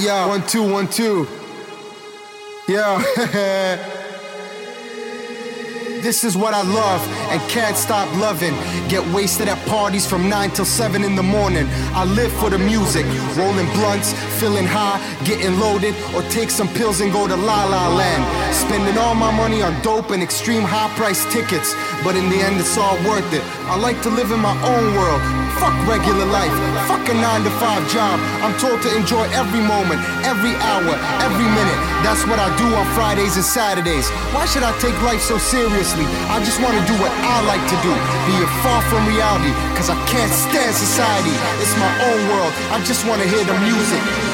Yo, one, two, one, two. Yo, this is what I love and can't stop loving. Get wasted at parties from 9 till 7 in the morning. I live for the music, rolling blunts, feeling high, getting loaded, or take some pills and go to La La Land. Spending all my money on dope and extreme high price tickets, but in the end, it's all worth it. I like to live in my own world. Fuck regular life. Fuck a 9 to 5 job. I'm told to enjoy every moment, every hour, every minute. That's what I do on Fridays and Saturdays. Why should I take life so seriously? I just want to do what I like to do. Be it far from reality, cause I can't stand society. It's my own world. I just want to hear the music.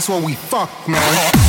That's what we fuck, man.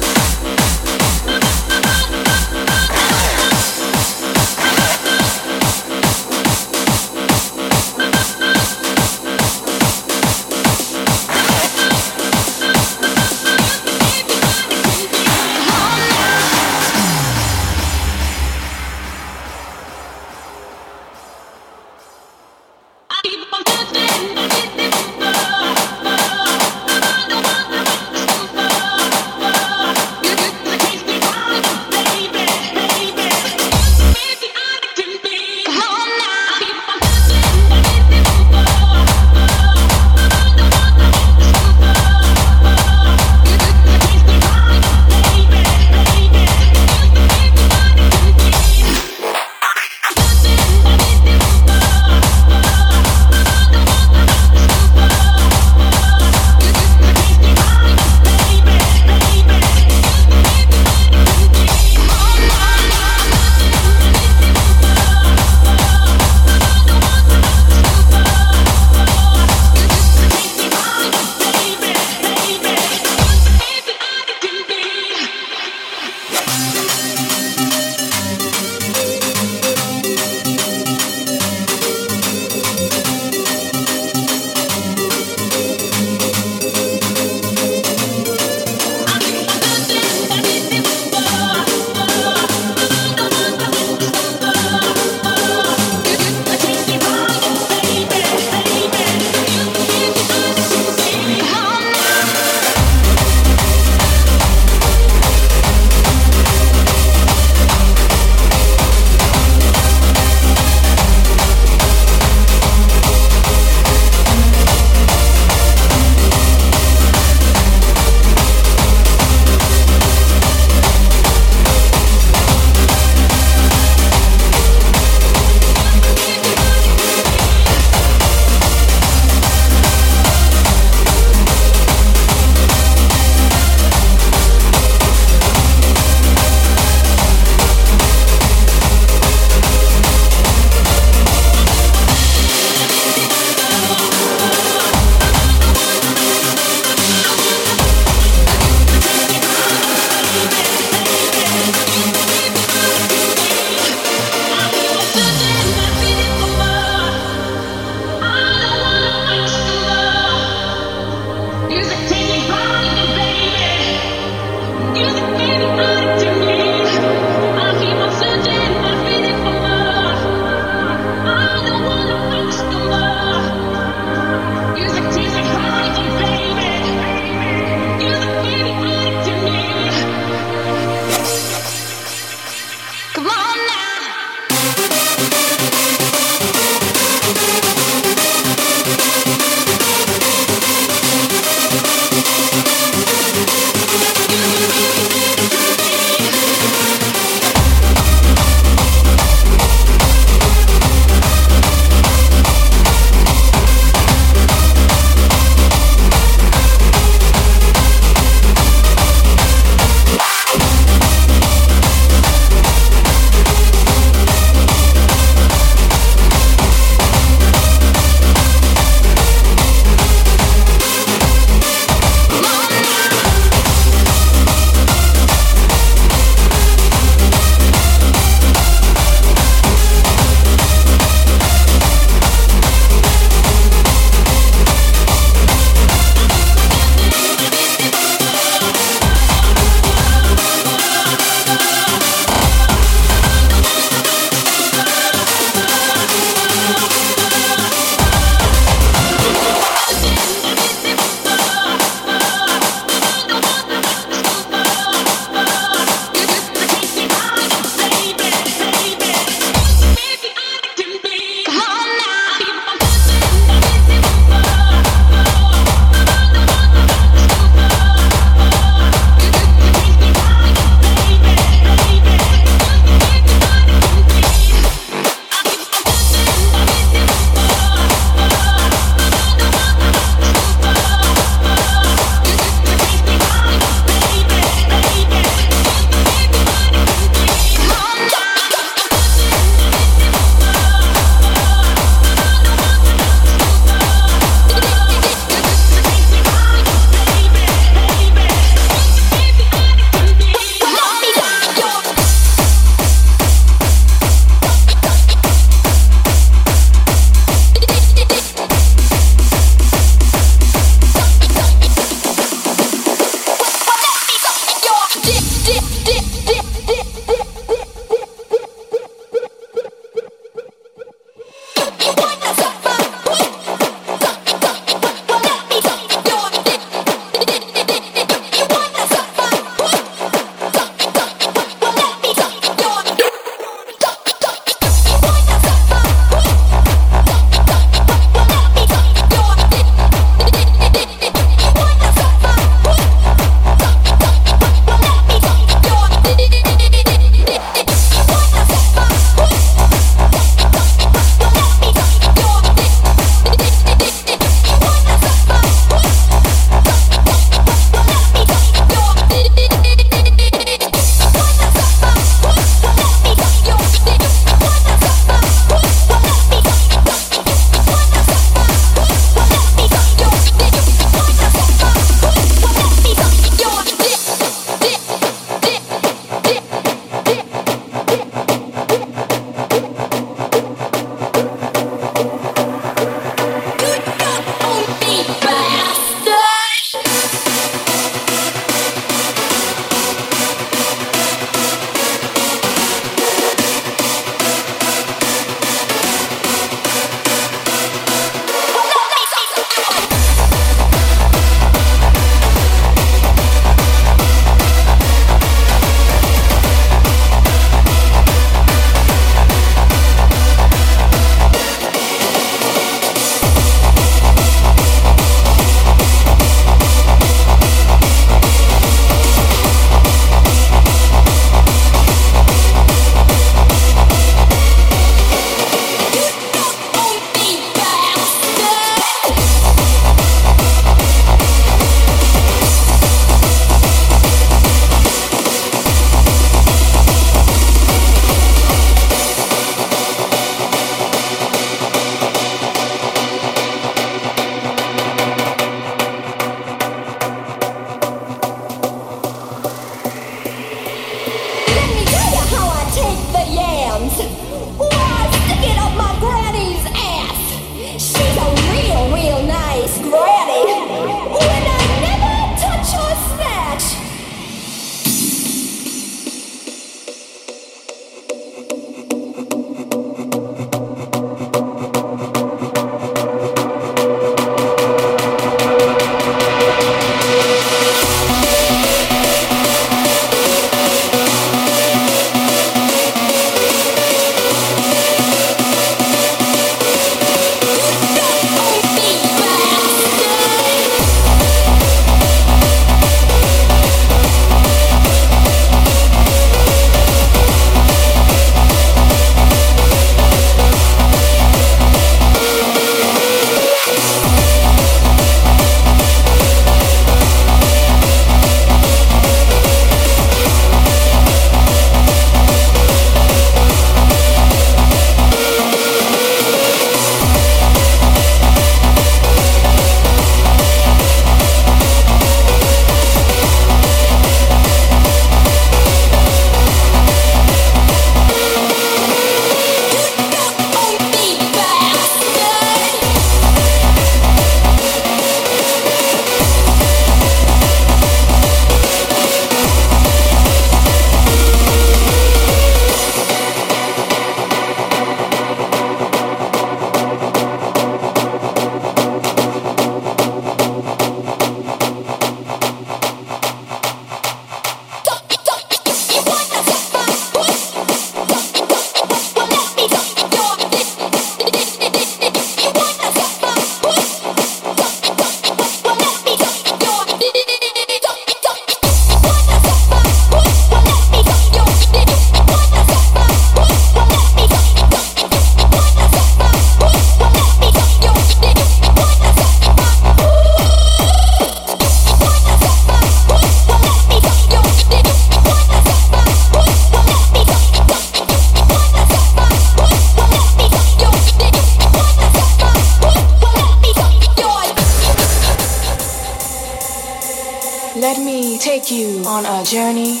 Let me take you on a journey.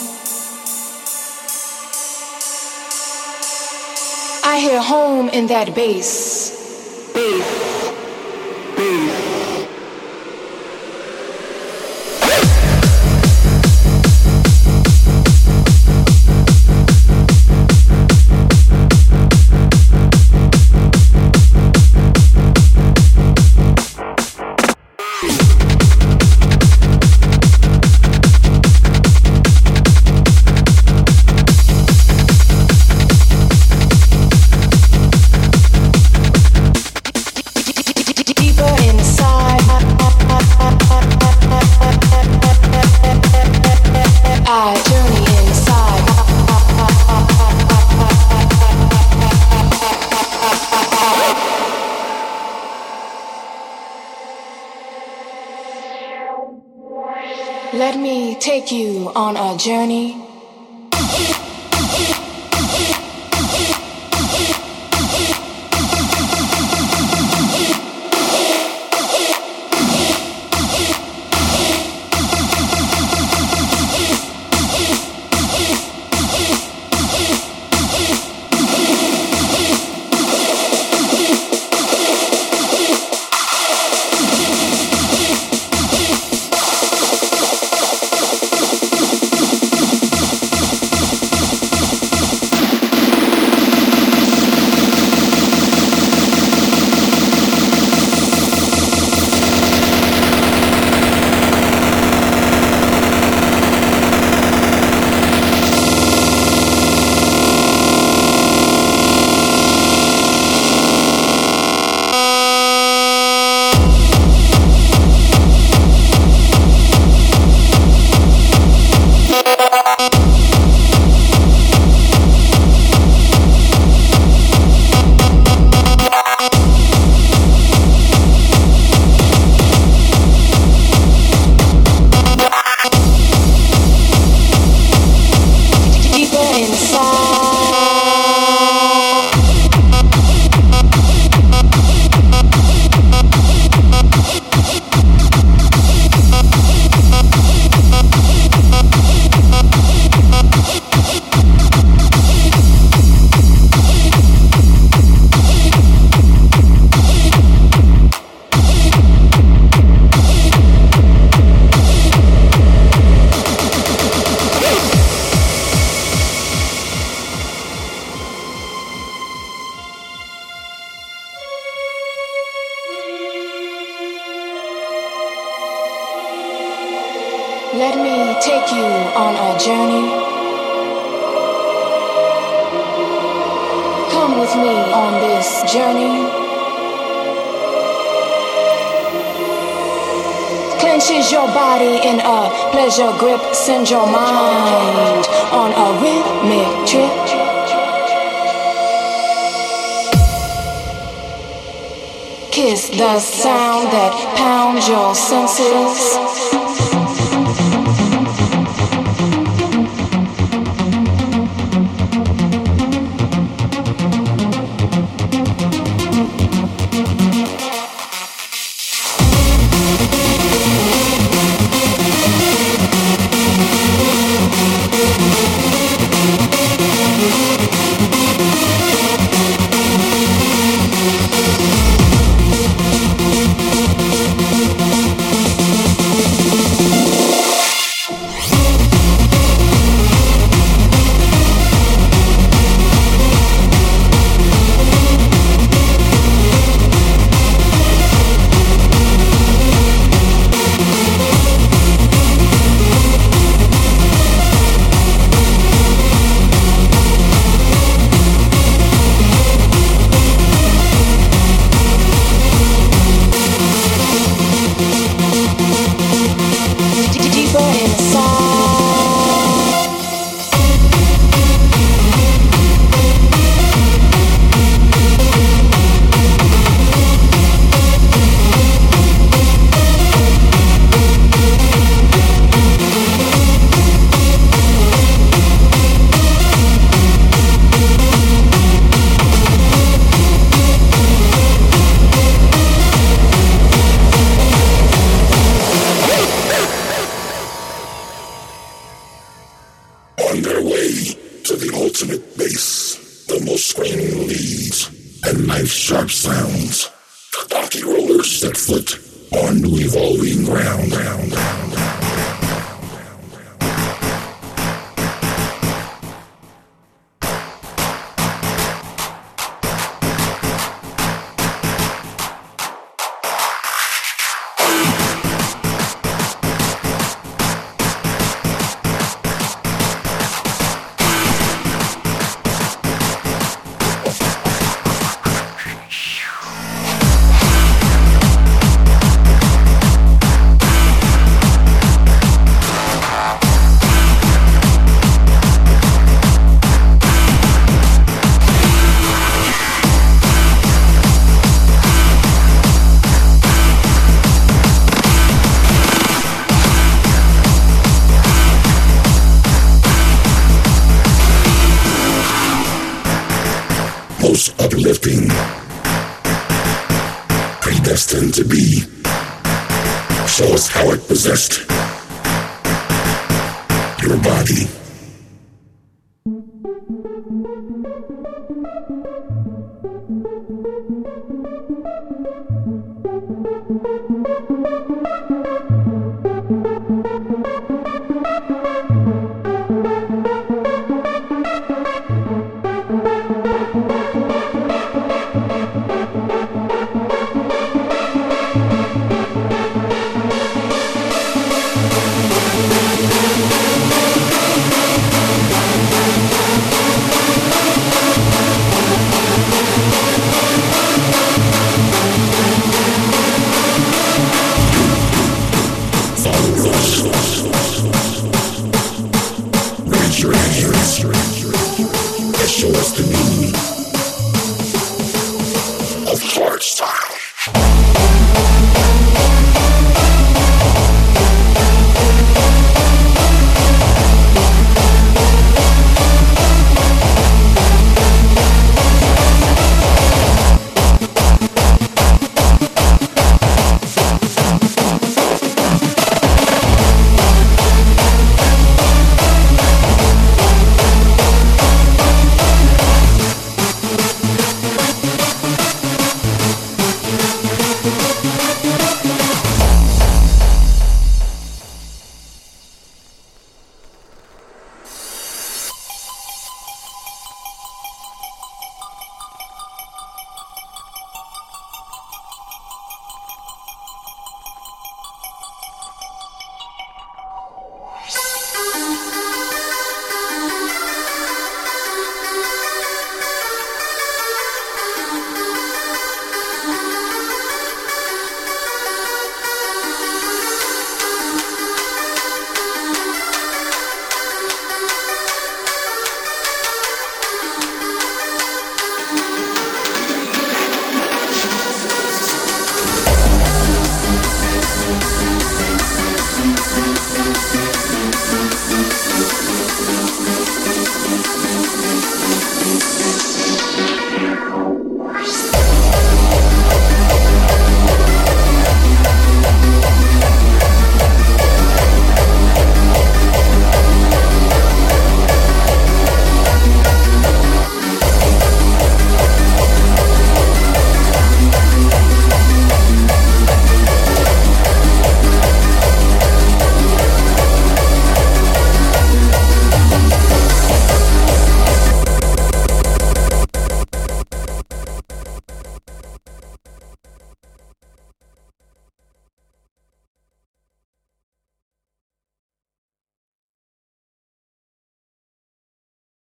I hear home in that bass. Bass. Take you on a journey your body in a pleasure grip, send your mind on a rhythmic trip. Kiss the sound that pounds your senses. Thank you.